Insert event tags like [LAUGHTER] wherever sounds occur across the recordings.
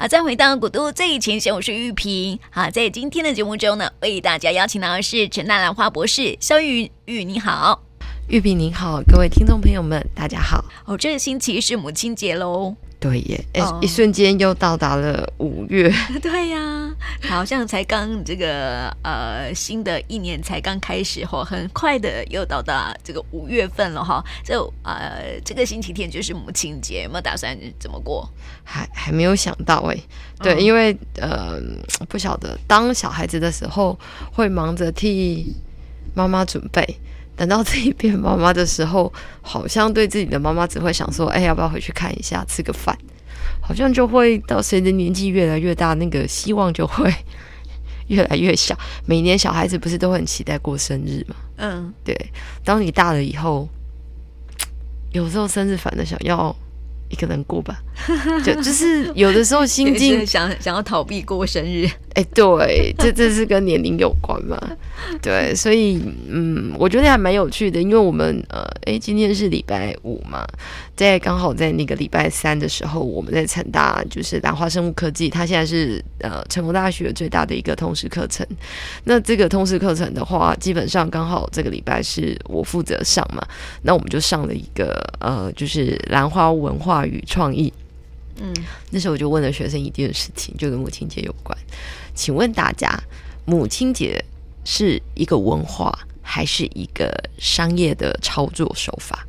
好，再回到古都最前线，我是玉萍。好，在今天的节目中呢，为大家邀请到的是陈大兰花博士肖玉玉，你好，玉碧您好，各位听众朋友们，大家好。哦，这个星期是母亲节喽。对耶，哎、哦，一瞬间又到达了五月。[LAUGHS] 对呀、啊，好像才刚这个呃新的一年才刚开始哈，很快的又到达这个五月份了哈。就呃这个星期天就是母亲节，有没有打算怎么过？还还没有想到哎。对，嗯、因为呃不晓得当小孩子的时候会忙着替妈妈准备。等到自己变妈妈的时候，好像对自己的妈妈只会想说：“哎，要不要回去看一下，吃个饭？”好像就会到随着年纪越来越大，那个希望就会越来越小。每年小孩子不是都很期待过生日吗？嗯，对。当你大了以后，有时候生日反而想要一个人过吧，[LAUGHS] 就就是有的时候心境 [LAUGHS] 想想要逃避过生日。哎，对，这这是跟年龄有关嘛？[LAUGHS] 对，所以嗯，我觉得还蛮有趣的，因为我们呃，哎，今天是礼拜五嘛，在刚好在那个礼拜三的时候，我们在成大就是兰花生物科技，它现在是呃成功大学最大的一个通识课程。那这个通识课程的话，基本上刚好这个礼拜是我负责上嘛，那我们就上了一个呃，就是兰花文化与创意。嗯，那时候我就问了学生一件事情，就跟母亲节有关。请问大家，母亲节是一个文化还是一个商业的操作手法？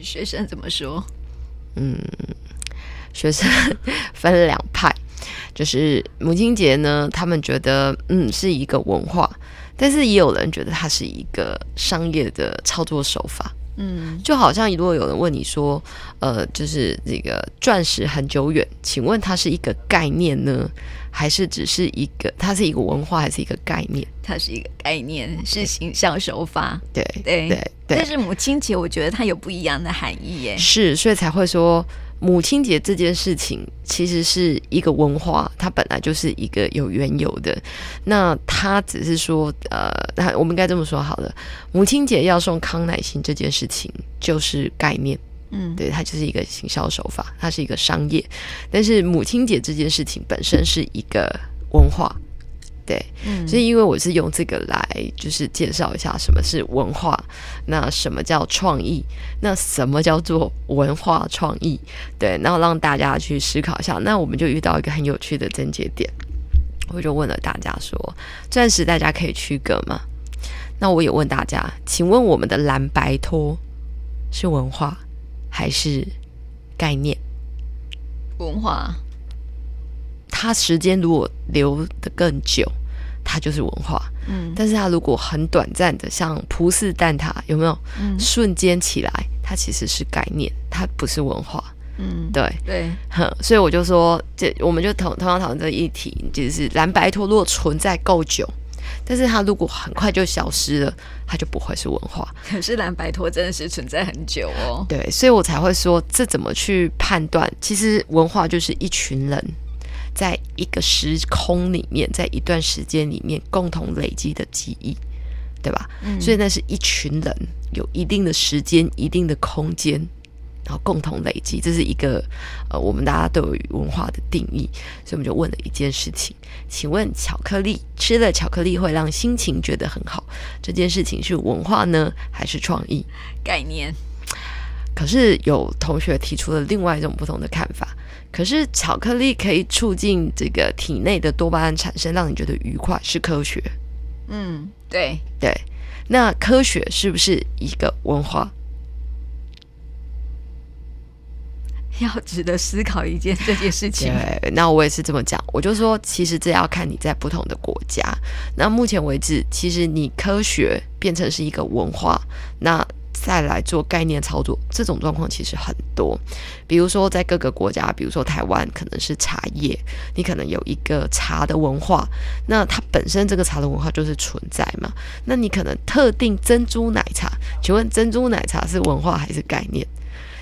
学生怎么说？嗯，学生分了两派，就是母亲节呢，他们觉得嗯是一个文化，但是也有人觉得它是一个商业的操作手法。嗯，就好像如果有人问你说，呃，就是这个钻石很久远，请问它是一个概念呢，还是只是一个？它是一个文化，还是一个概念？它是一个概念，是形象手法。对对对。但是母亲节，我觉得它有不一样的含义耶。是，所以才会说。母亲节这件事情其实是一个文化，它本来就是一个有缘由的。那它只是说，呃，那我们应该这么说好了。母亲节要送康乃馨这件事情就是概念，嗯，对，它就是一个行销手法，它是一个商业。但是母亲节这件事情本身是一个文化。对，嗯，所以因为我是用这个来，就是介绍一下什么是文化，那什么叫创意，那什么叫做文化创意？对，然后让大家去思考一下。那我们就遇到一个很有趣的症结点，我就问了大家说：钻石大家可以区隔吗？那我也问大家，请问我们的蓝白拖是文化还是概念？文化。它时间如果留的更久，它就是文化。嗯，但是它如果很短暂的，像葡式蛋挞，有没有？嗯，瞬间起来，它其实是概念，它不是文化。嗯，对对，哼，所以我就说，这我们就同同样讨论这个议题，就是蓝白托如果存在够久，但是它如果很快就消失了，它就不会是文化。可是蓝白托真的是存在很久哦。对，所以我才会说，这怎么去判断？其实文化就是一群人。在一个时空里面，在一段时间里面共同累积的记忆，对吧？嗯，所以那是一群人有一定的时间、一定的空间，然后共同累积，这是一个呃，我们大家对于文化的定义。所以我们就问了一件事情：请问巧克力吃了巧克力会让心情觉得很好，这件事情是文化呢，还是创意概念？可是有同学提出了另外一种不同的看法。可是巧克力可以促进这个体内的多巴胺产生，让你觉得愉快，是科学。嗯，对对。那科学是不是一个文化？要值得思考一件这件事情。对，那我也是这么讲。我就说，其实这要看你在不同的国家。那目前为止，其实你科学变成是一个文化，那。再来做概念操作，这种状况其实很多。比如说，在各个国家，比如说台湾，可能是茶叶，你可能有一个茶的文化，那它本身这个茶的文化就是存在嘛。那你可能特定珍珠奶茶，请问珍珠奶茶是文化还是概念？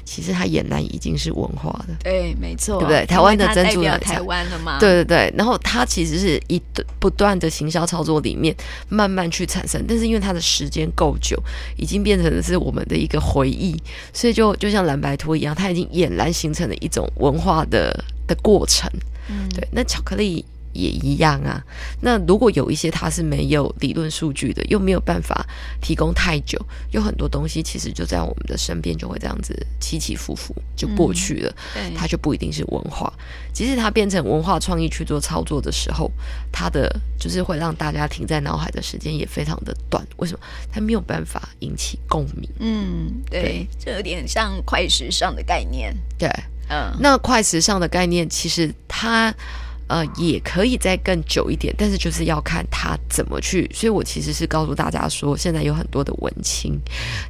其实它俨然已经是文化的，对，没错，对不对？台湾的珍珠奶茶，台湾的嘛，对对对。然后它其实是一不断的行销操作里面慢慢去产生，但是因为它的时间够久，已经变成的是我们的一个回忆，所以就就像蓝白拖一样，它已经俨然形成了一种文化的的过程。嗯，对，那巧克力。也一样啊。那如果有一些它是没有理论数据的，又没有办法提供太久，有很多东西其实就在我们的身边，就会这样子起起伏伏就过去了。嗯、它就不一定是文化。即使它变成文化创意去做操作的时候，它的就是会让大家停在脑海的时间也非常的短。为什么？它没有办法引起共鸣。嗯，对，这有点像快时尚的概念。对，嗯，那快时尚的概念其实它。呃，也可以再更久一点，但是就是要看他怎么去。所以我其实是告诉大家说，现在有很多的文青，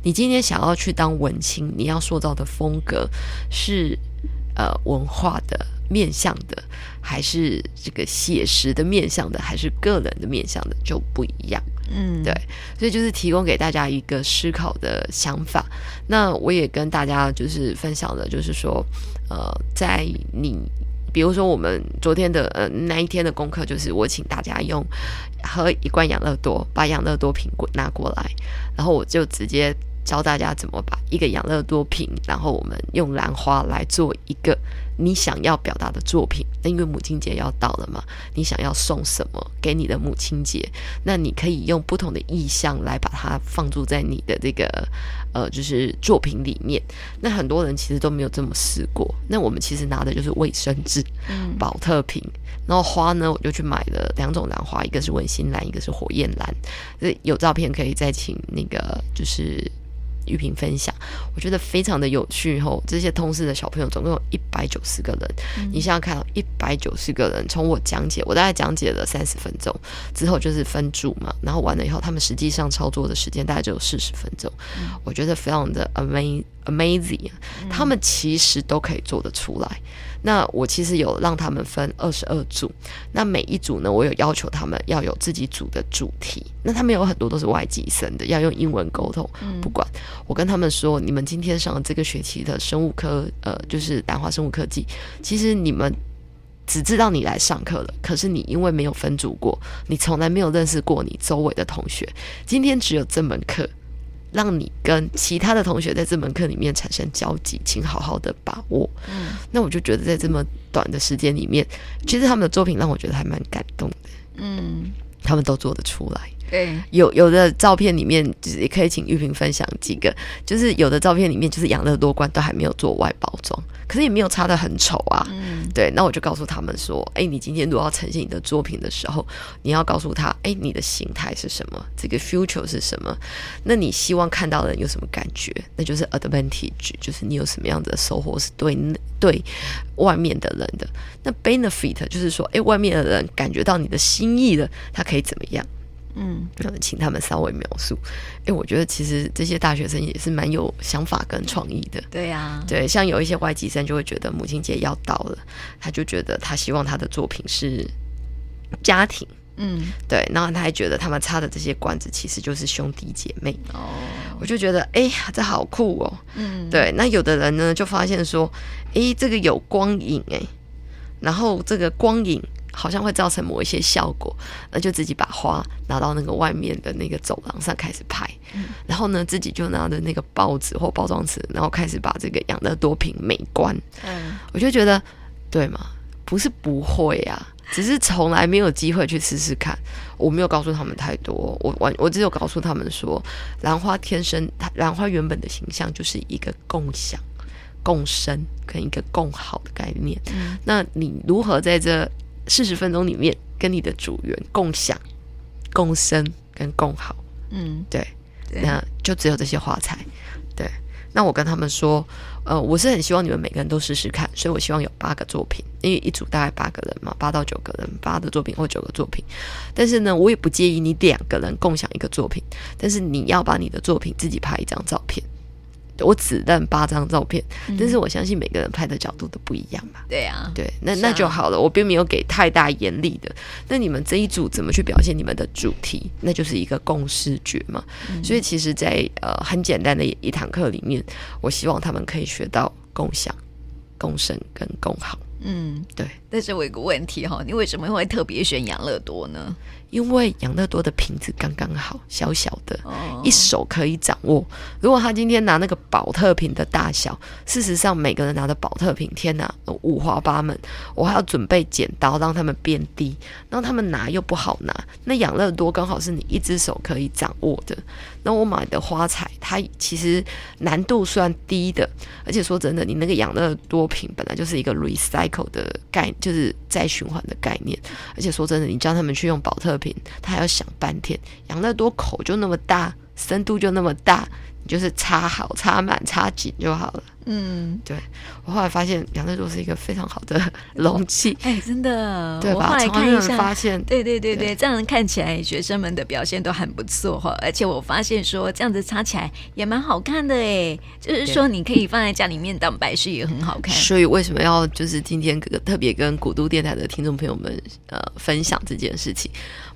你今天想要去当文青，你要塑造的风格是呃文化的面向的，还是这个写实的面向的，还是个人的面向的，就不一样。嗯，对，所以就是提供给大家一个思考的想法。那我也跟大家就是分享的，就是说，呃，在你。比如说，我们昨天的呃那一天的功课就是，我请大家用喝一罐养乐多，把养乐多瓶拿过来，然后我就直接教大家怎么把一个养乐多瓶，然后我们用兰花来做一个。你想要表达的作品，那因为母亲节要到了嘛，你想要送什么给你的母亲节？那你可以用不同的意象来把它放住在你的这个呃，就是作品里面。那很多人其实都没有这么试过。那我们其实拿的就是卫生纸、嗯，宝特瓶，然后花呢，我就去买了两种兰花，一个是文心兰，一个是火焰兰。有照片可以再请那个就是。玉萍分享，我觉得非常的有趣。吼，这些通识的小朋友总共有一百九十个人，嗯、你现在看到一百九十个人，从我讲解，我大概讲解了三十分钟之后，就是分组嘛，然后完了以后，他们实际上操作的时间大概只有四十分钟。嗯、我觉得非常的 amazing amazing，他们其实都可以做得出来。那我其实有让他们分二十二组，那每一组呢，我有要求他们要有自己组的主题。那他们有很多都是外籍生的，要用英文沟通。不管我跟他们说，你们今天上这个学期的生物科，呃，就是兰花生物科技，其实你们只知道你来上课了，可是你因为没有分组过，你从来没有认识过你周围的同学，今天只有这门课。让你跟其他的同学在这门课里面产生交集，请好好的把握。嗯，那我就觉得在这么短的时间里面，其实他们的作品让我觉得还蛮感动的。嗯，他们都做得出来。对，有有的照片里面，就是也可以请玉萍分享几个，就是有的照片里面就是养乐多罐都还没有做外包装，可是也没有擦的很丑啊。嗯，对，那我就告诉他们说，哎，你今天如果要呈现你的作品的时候，你要告诉他，哎，你的形态是什么，这个 future 是什么，那你希望看到的人有什么感觉？那就是 advantage，就是你有什么样的收获是对对外面的人的。那 benefit 就是说，哎，外面的人感觉到你的心意了，他可以怎么样？嗯，请他们稍微描述。哎，我觉得其实这些大学生也是蛮有想法跟创意的。对呀、啊，对，像有一些外籍生就会觉得母亲节要到了，他就觉得他希望他的作品是家庭。嗯，对，然后他还觉得他们插的这些管子其实就是兄弟姐妹。哦，我就觉得哎呀，这好酷哦。嗯，对，那有的人呢就发现说，哎，这个有光影哎，然后这个光影。好像会造成某一些效果，那就自己把花拿到那个外面的那个走廊上开始拍，嗯、然后呢，自己就拿着那个报纸或包装纸，然后开始把这个养乐多瓶美观。嗯，我就觉得，对吗？不是不会啊，只是从来没有机会去试试看。我没有告诉他们太多，我完我只有告诉他们说，兰花天生，兰花原本的形象就是一个共享、共生跟一个共好的概念。嗯，那你如何在这？四十分钟里面，跟你的组员共享、共生跟共好，嗯，对，那就只有这些花材，对。那我跟他们说，呃，我是很希望你们每个人都试试看，所以我希望有八个作品，因为一组大概八个人嘛，八到九个人，八的作品或九个作品。但是呢，我也不介意你两个人共享一个作品，但是你要把你的作品自己拍一张照片。我只认八张照片，嗯，但是我相信每个人拍的角度都不一样吧？对啊，对，那那就好了。我并没有给太大严厉的。那你们这一组怎么去表现你们的主题？那就是一个共视觉嘛。嗯，所以其实在，在呃很简单的一堂课里面，我希望他们可以学到共享、共生跟共好。嗯，对。但是我有个问题哈，你为什么会特别选养乐多呢？因为养乐多的瓶子刚刚好，小小的，哦、一手可以掌握。如果他今天拿那个宝特瓶的大小，事实上每个人拿的宝特瓶，天哪，五花八门。我还要准备剪刀让他们变低，让他们拿又不好拿。那养乐多刚好是你一只手可以掌握的。那我买的花彩，它其实难度算低的，而且说真的，你那个养乐多瓶本来就是一个 recycle 的概念，就是再循环的概念。而且说真的，你叫他们去用保特瓶，他还要想半天。养乐多口就那么大，深度就那么大，就是插好、插满、插紧就好了。嗯，对，我后来发现养乐多是一个非常好的 [LAUGHS] 容器，哎，真的，对吧？我后来看一下，发现，对对对对，这样看起来学生们的表现都很不错哈，而且我发现说这样子插起来也蛮好看的哎，就是说你可以放在家里面当摆饰也很好看。所以为什么要就是今天特别跟古都电台的听众朋友们呃分享这件事情？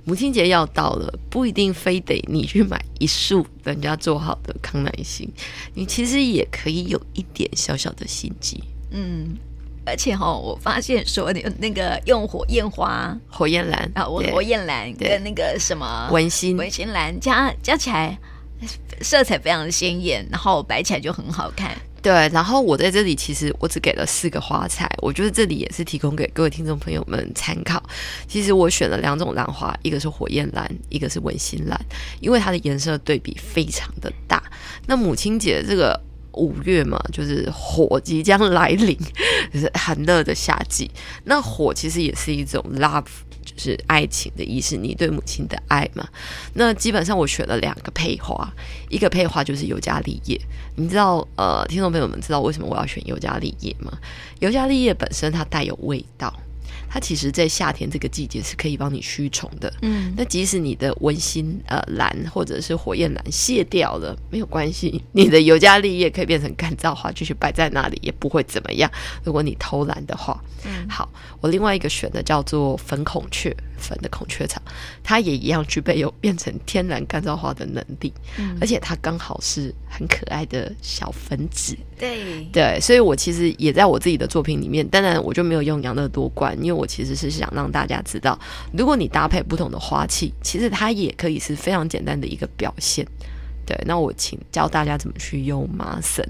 母亲节要到了，不一定非得你去买一束人家做好的康乃馨，你其实也可以有一点小小的心机。嗯，而且哈、哦，我发现说你那个用火焰花、火焰蓝啊，我火焰蓝跟那个什么文心文心蓝加加起来，色彩非常的鲜艳，然后摆起来就很好看。对，然后我在这里其实我只给了四个花材，我觉得这里也是提供给各位听众朋友们参考。其实我选了两种兰花，一个是火焰兰，一个是文心兰，因为它的颜色对比非常的大。那母亲节这个五月嘛，就是火即将来临，就是很热的夏季。那火其实也是一种 love 就。是爱情的意思，你对母亲的爱嘛？那基本上我选了两个配花，一个配花就是尤加利叶。你知道，呃，听众朋友们知道为什么我要选尤加利叶吗？尤加利叶本身它带有味道。它其实，在夏天这个季节是可以帮你驱虫的。嗯，那即使你的文心呃蓝或者是火焰蓝卸掉了，没有关系，你的尤加利叶可以变成干燥花，继续摆在那里也不会怎么样。如果你偷懒的话，嗯，好，我另外一个选的叫做粉孔雀，粉的孔雀草，它也一样具备有变成天然干燥花的能力，嗯，而且它刚好是很可爱的小粉紫。对对，所以我其实也在我自己的作品里面，当然我就没有用养乐多罐，因为我其实是想让大家知道，如果你搭配不同的花器，其实它也可以是非常简单的一个表现。对，那我请教大家怎么去用麻绳。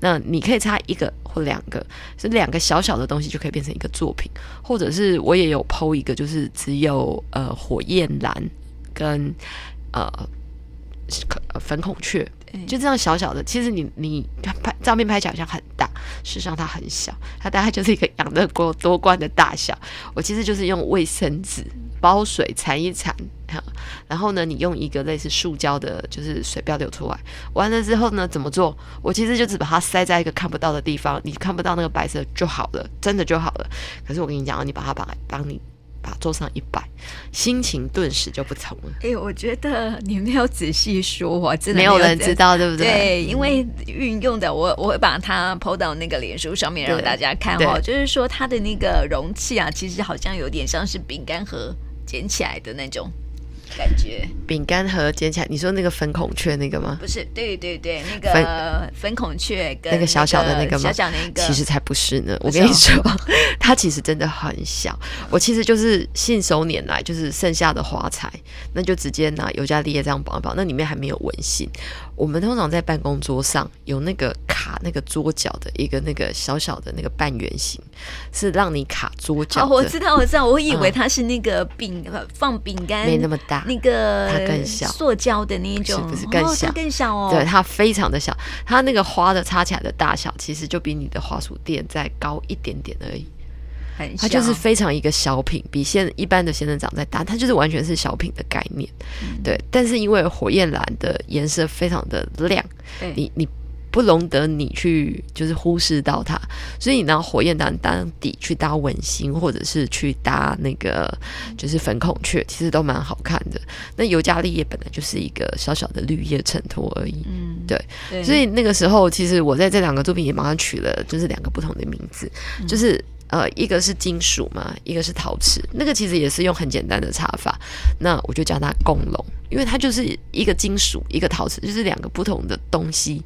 那你可以插一个或两个，是两个小小的东西就可以变成一个作品，或者是我也有 PO 一个，就是只有呃火焰蓝跟呃粉孔雀。就这样小小的，其实你你拍照片拍起来好像很大，事实上它很小，它大概就是一个养乐多多罐的大小。我其实就是用卫生纸包水缠一缠，然后呢，你用一个类似塑胶的，就是水不要流出来。完了之后呢，怎么做？我其实就只把它塞在一个看不到的地方，你看不到那个白色就好了，真的就好了。可是我跟你讲，你把它把帮你。把桌上一摆，心情顿时就不同了。哎、欸，我觉得你没有仔细说，我真的没有人知道，对不对？对，因为运用的我我会把它 po 到那个脸书上面让大家看哦。就是说它的那个容器啊，其实好像有点像是饼干盒捡起来的那种。感觉饼干盒捡起来，你说那个粉孔雀那个吗？不是，对对对，那个粉，粉孔雀跟那个，那个小小的那个吗？小小那个，其实才不是呢。我跟你说，[LAUGHS] 它其实真的很小。我其实就是信手拈来，就是剩下的花材，那就直接拿尤加利叶这样绑一绑，那里面还没有文心。我们通常在办公桌上有那个卡那个桌角的一个那个小小的那个半圆形，是让你卡桌角。哦，我知道，我知道，我以为它是那个饼、嗯、放饼干，没那么大，那个它更小，塑胶的那一种，不是，不是更小，哦、更小哦。对，它非常的小，它那个花的插起来的大小，其实就比你的花束垫再高一点点而已。它就是非常一个小品，比现一般的仙人掌再大，它就是完全是小品的概念，嗯、对。但是因为火焰蓝的颜色非常的亮，你你不容得你去就是忽视到它，所以你拿火焰当当底去搭文心，或者是去搭那个就是粉孔雀，其实都蛮好看的。那尤加利叶本来就是一个小小的绿叶衬托而已，嗯，对。对，所以那个时候，其实我在这两个作品也马上取了就是两个不同的名字，嗯、就是。呃，一个是金属嘛，一个是陶瓷，那个其实也是用很简单的插法，那我就叫它共龙，因为它就是一个金属，一个陶瓷，就是两个不同的东西，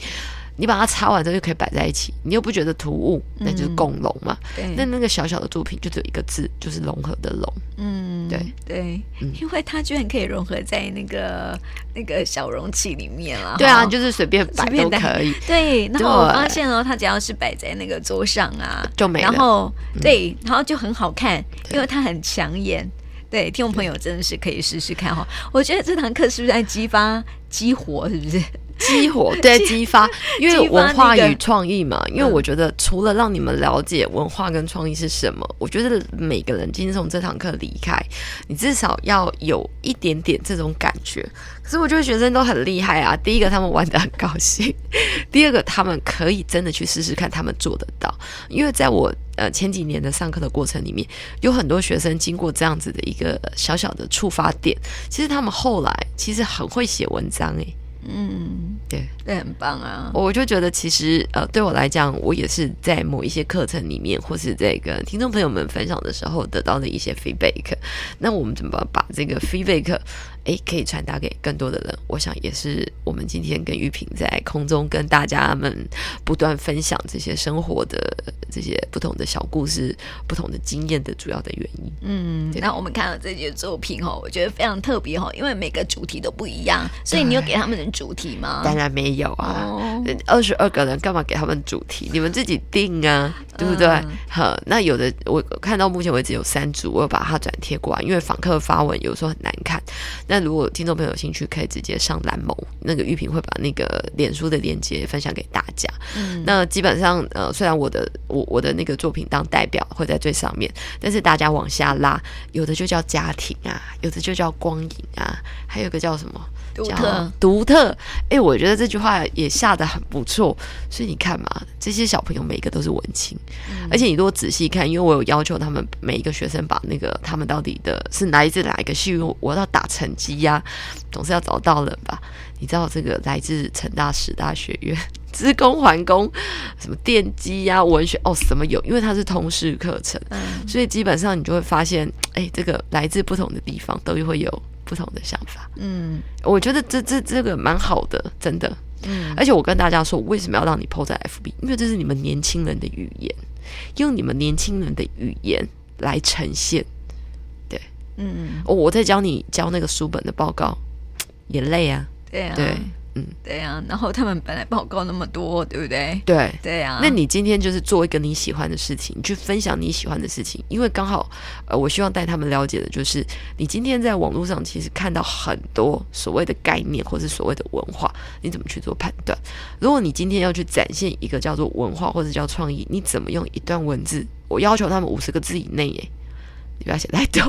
你把它擦完之后就可以摆在一起，你又不觉得突兀，那就是共融嘛。对，那那个小小的作品就只有一个字，就是融合的融。嗯，对对，嗯因为它居然可以融合在那个那个小容器里面了。对啊，就是随便摆都可以。对，然后我发现哦，它只要是摆在那个桌上啊，就没了然后嗯对，然后就很好看，因为它很抢眼。对，听众朋友真的是可以试试看哈。我觉得这堂课是不是在激发激活？是不是？激活 [LAUGHS] 对激发，[LAUGHS] 因为文化与创意嘛。因为我觉得除了让你们了解文化跟创意是什么，我觉得每个人今天从这堂课离开，你至少要有一点点这种感觉。可是我觉得学生都很厉害啊。第一个，他们玩的很高兴；第二个，他们可以真的去试试看，他们做得到。因为在我呃前几年的上课的过程里面，有很多学生经过这样子的一个小小的触发点，其实他们后来其实很会写文章诶、欸。嗯，对，这很棒啊！我就觉得，其实呃，对我来讲，我也是在某一些课程里面，或是这个听众朋友们分享的时候，得到的一些 feedback。那我们怎么把这个 feedback，诶，可以传达给更多的人？我想也是我们今天跟玉萍在空中跟大家们不断分享这些生活的这些不同的小故事、不同的经验的主要的原因。嗯，那我们看到这些作品哦，我觉得非常特别哦，因为每个主题都不一样，所以你有给他们的主题吗？当然没有啊，哦、二十二个人干嘛给他们主题？你们自己定啊，对不对？嗯、好，那有的我看到目前为止有三组，我有把它转贴过来，因为访客发文有时候很难看。那如果听众朋友有兴趣，可以直接上蓝某，那个玉萍会把那个脸书的链接分享给大家。嗯，那基本上呃，虽然我的我我的那个作品当代表会在最上面，但是大家往下拉，有的就叫家庭啊，有的就叫光影啊，还有个叫什么？独特，独特。哎、欸，我觉得这句话也下得很不错。所以你看嘛，这些小朋友每一个都是文青，嗯、而且你如果仔细看，因为我有要求他们每一个学生把那个他们到底的是来自哪一个系，因为我要打成绩呀、啊，总是要找到人吧。你知道这个来自成大、师大学院、资工、环工，什么电机呀、啊、文学哦，什么有？因为它是通识课程，嗯、所以基本上你就会发现，哎、欸，这个来自不同的地方都会有不同的想法。嗯，我觉得这这这个蛮好的，真的。嗯，而且我跟大家说，我为什么要让你 PO 在 FB？因为这是你们年轻人的语言，用你们年轻人的语言来呈现。对，嗯，哦，我在教你教那个书本的报告，也累啊。对啊，对，嗯，对啊。然后他们本来报告那么多，[LAUGHS] 对不对？对，对啊。那你今天就是做一个你喜欢的事情，你去分享你喜欢的事情，因为刚好，呃，我希望带他们了解的就是，你今天在网络上其实看到很多所谓的概念，或是所谓的文化，你怎么去做判断？如果你今天要去展现一个叫做文化或者叫创意，你怎么用一段文字？我要求他们五十个字以内，耶。你不要写太多，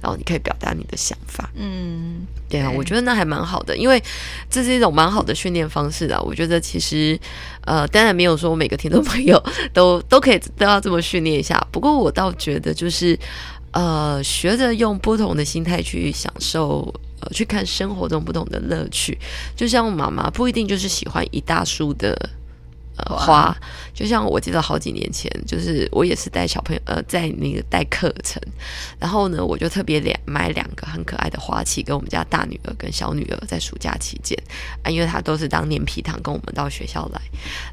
然后你可以表达你的想法。嗯，对啊，我觉得那还蛮好的，因为这是一种蛮好的训练方式啊。我觉得其实，呃，当然没有说每个听众朋友都 [LAUGHS] 都可以都要这么训练一下。不过我倒觉得，就是呃，学着用不同的心态去享受，呃，去看生活中不同的乐趣。就像妈妈不一定就是喜欢一大束的。花，就像我记得好几年前，就是我也是带小朋友，呃，在那个带课程，然后呢，我就特别两买两个很可爱的花器，跟我们家大女儿跟小女儿在暑假期间啊，因为她都是当年皮糖跟我们到学校来，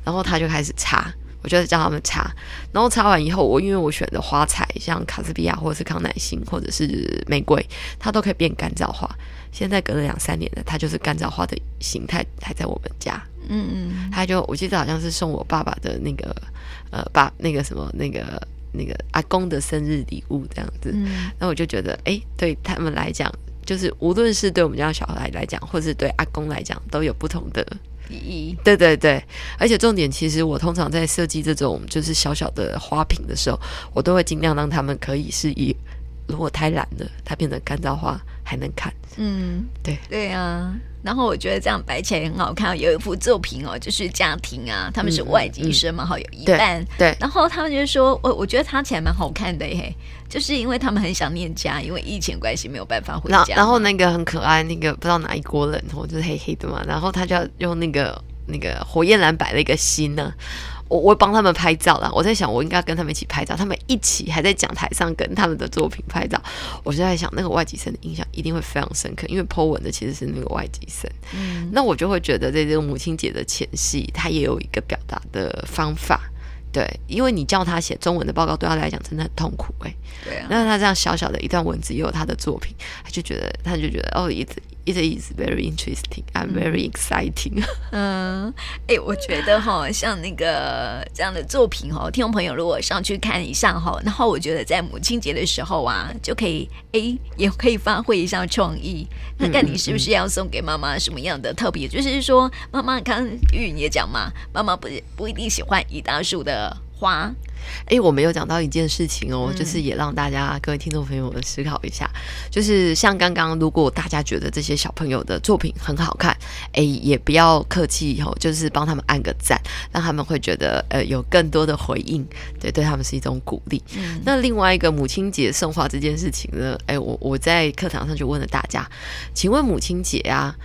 然后她就开始插，我就叫他们擦，然后擦完以后，我因为我选的花材像卡斯比亚或者是康乃馨或者是玫瑰，它都可以变干燥花。现在隔了两三年了，它就是干燥花的形态还在我们家。嗯嗯，他就我记得好像是送我爸爸的那个呃，爸那个什么那个那个阿公的生日礼物这样子。嗯，那我就觉得，哎、欸，对他们来讲，就是无论是对我们家小孩来讲，或是对阿公来讲，都有不同的对对对，而且重点，其实我通常在设计这种就是小小的花瓶的时候，我都会尽量让他们可以是以，如果太懒了，它变成干燥花还能看。嗯，对对啊。然后我觉得这样摆起来很好看。有一幅作品哦，就是家庭啊，他们是外籍生嘛，哈、嗯，有一半。对。对，然后他们就说，我我觉得插起来蛮好看的耶，就是因为他们很想念家，因为疫情关系没有办法回家然。然后那个很可爱，那个不知道哪一国人，或者是黑黑的嘛，然后他就要用那个那个火焰蓝摆了一个心呢、啊。我我帮他们拍照了。我在想，我应该跟他们一起拍照，他们一起还在讲台上跟他们的作品拍照。我就在想，那个外籍生的印象一定会非常深刻，因为 Po 文的其实是那个外籍生。嗯，那我就会觉得，在这个母亲节的前夕，他也有一个表达的方法。对，因为你叫他写中文的报告，对他来讲真的很痛苦哎。对啊，那他这样小小的一段文字，也有他的作品，他就觉得，他就觉得，哦，一直。It is very interesting. I'm very exciting. [LAUGHS] 嗯，哎、欸，我觉得哈，像那个这样的作品哈，听众朋友如果上去看一下哈，然后我觉得在母亲节的时候啊，就可以哎、欸，也可以发挥一下创意。看看你是不是要送给妈妈什么样的特别？嗯嗯、就是说，妈妈刚刚玉也讲嘛，妈妈不不一定喜欢一大束的花。哎，我们有讲到一件事情哦，就是也让大家各位听众朋友们思考一下，就是像刚刚，如果大家觉得这些小朋友的作品很好看，哎，也不要客气哦，就是帮他们按个赞，让他们会觉得呃有更多的回应，对，对他们是一种鼓励。嗯，那另外一个母亲节送花这件事情呢，哎，我我在课堂上就问了大家，请问母亲节啊，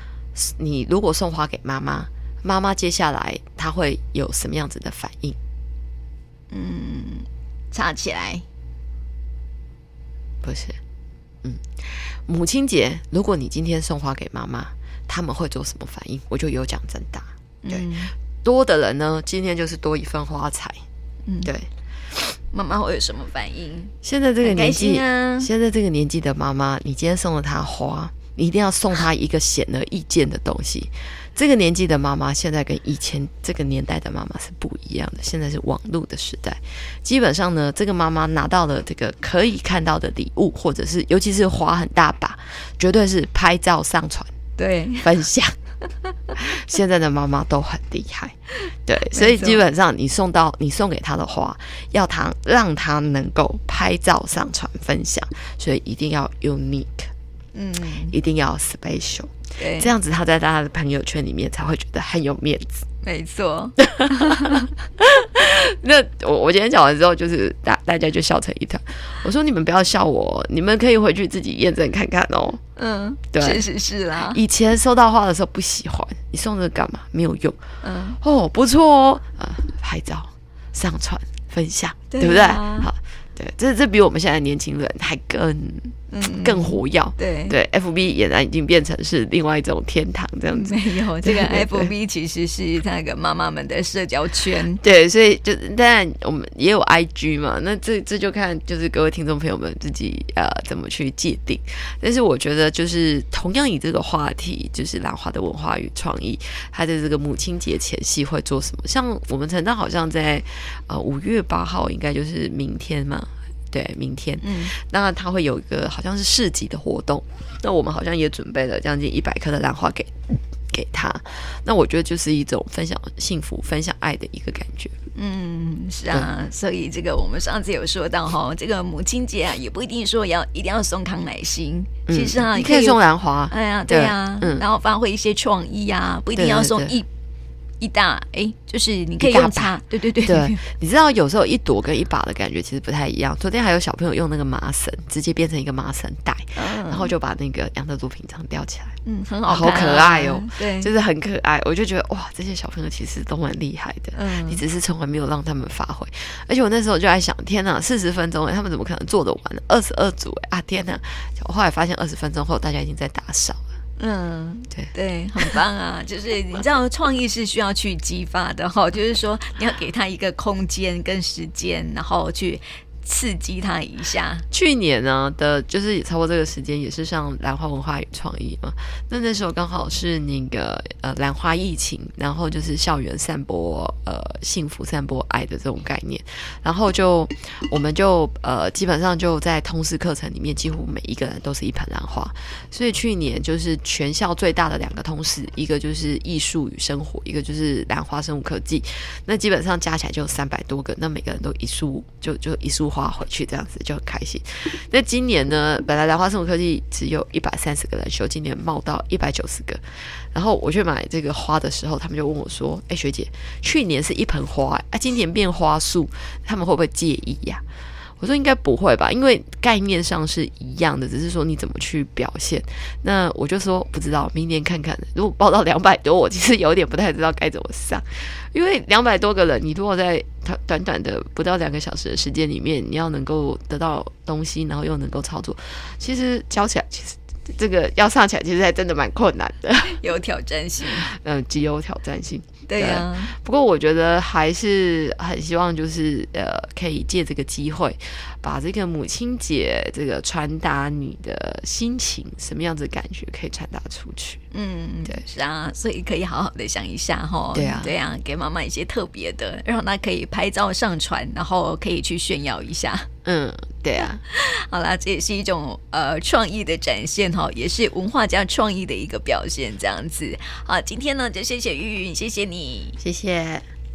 你如果送花给妈妈，妈妈接下来她会有什么样子的反应？嗯，插起来，不是，嗯，母亲节，如果你今天送花给妈妈，他们会做什么反应？我就有奖征大。对，嗯、多的人呢，今天就是多一份花彩。嗯，对，妈妈会有什么反应？现在这个年纪啊，现在这个年纪的妈妈，你今天送了她花，你一定要送她一个显而易见的东西。这个年纪的妈妈，现在跟以前这个年代的妈妈是不一样的。现在是网络的时代，基本上呢，这个妈妈拿到了这个可以看到的礼物，或者是尤其是花很大把，绝对是拍照上传，对，[LAUGHS] 分享。现在的妈妈都很厉害，对，所以基本上你送到你送给她的花，要她让她能够拍照上传分享，所以一定要 unique，嗯，一定要 special。对这样子，他在大家的朋友圈里面才会觉得很有面子。没错。[LAUGHS] 那我我今天讲完之后，就是大大家就笑成一团。我说你们不要笑我，你们可以回去自己验证看看哦。嗯，对，确实是啦。以前收到花的时候不喜欢，你送这个干嘛？没有用。嗯。哦，不错哦。啊、嗯，拍照、上传、分享，对，啊、对不对？好，对，这这比我们现在年轻人还更。嗯，更活跃，对对，FB 俨然已经变成是另外一种天堂这样子。[LAUGHS] 没有，这个 FB 其实是那个妈妈们的社交圈。对，所以就当然我们也有 IG 嘛，那这这就看就是各位听众朋友们自己呃怎么去界定。但是我觉得就是同样以这个话题，就是兰花的文化与创意，它的这个母亲节前夕会做什么？像我们成大好像在呃五月八号，应该就是明天嘛。对，明天，嗯，那他会有一个好像是市集的活动，那我们好像也准备了将近一百颗的兰花给给他，那我觉得就是一种分享幸福、分享爱的一个感觉。嗯，是啊，所以这个我们上次有说到哈，这个母亲节啊，也不一定说要一定要送康乃馨，嗯、其实啊，你可以送兰花，哎呀，对呀，嗯，然后发挥一些创意啊，不一定要送一。一大哎，就是你可以用它，对对对对。你知道有时候一朵跟一把的感觉其实不太一样。昨天还有小朋友用那个麻绳，直接变成一个麻绳带，嗯、然后就把那个杨德珠品这样吊起来，嗯，很好、啊，好可爱哦，对，就是很可爱。我就觉得哇，这些小朋友其实都蛮厉害的，嗯，你只是从来没有让他们发挥。而且我那时候就在想，天哪，四十分钟哎，他们怎么可能做得完呢？二十二组哎，啊天哪！我后来发现二十分钟后，大家已经在打扫。嗯，对对，很棒啊！[LAUGHS] 就是你知道，创意是需要去激发的哈，就是说你要给他一个空间跟时间，然后去。刺激他一下。去年呢的，就是也超过这个时间，也是上兰花文化与创意嘛。那那时候刚好是那个呃兰花疫情，然后就是校园散播呃幸福、散播爱的这种概念。然后就我们就呃基本上就在通识课程里面，几乎每一个人都是一盆兰花。所以去年就是全校最大的两个通识，一个就是艺术与生活，一个就是兰花生物科技。那基本上加起来就有三百多个，那每个人都一束，就就一束。花回去这样子就很开心。那今年呢，本来兰花生物科技只有一百三十个人修，今年冒到一百九十个。然后我去买这个花的时候，他们就问我说：“哎，学姐，去年是一盆花，啊，今年变花束，他们会不会介意呀？”我说应该不会吧，因为概念上是一样的，只是说你怎么去表现。那我就说不知道，明年看看。如果报到两百多，我其实有点不太知道该怎么上，因为两百多个人，你如果在短短的不到两个小时的时间里面，你要能够得到东西，然后又能够操作，其实教起来其实。这个要上起来，其实还真的蛮困难的，[LAUGHS] 有挑战性，嗯，[LAUGHS] 极有挑战性。对呀、啊，不过我觉得还是很希望，就是呃，可以借这个机会，把这个母亲节这个传达你的心情，什么样子的感觉可以传达出去。嗯，对，是啊，所以可以好好的想一下哈。对啊，对啊，给妈妈一些特别的，让她可以拍照上传，然后可以去炫耀一下。嗯，对啊。[LAUGHS] 好啦，这也是一种呃创意的展现哈，也是文化加创意的一个表现，这样子。好，今天呢就谢谢玉云，谢谢你。谢谢。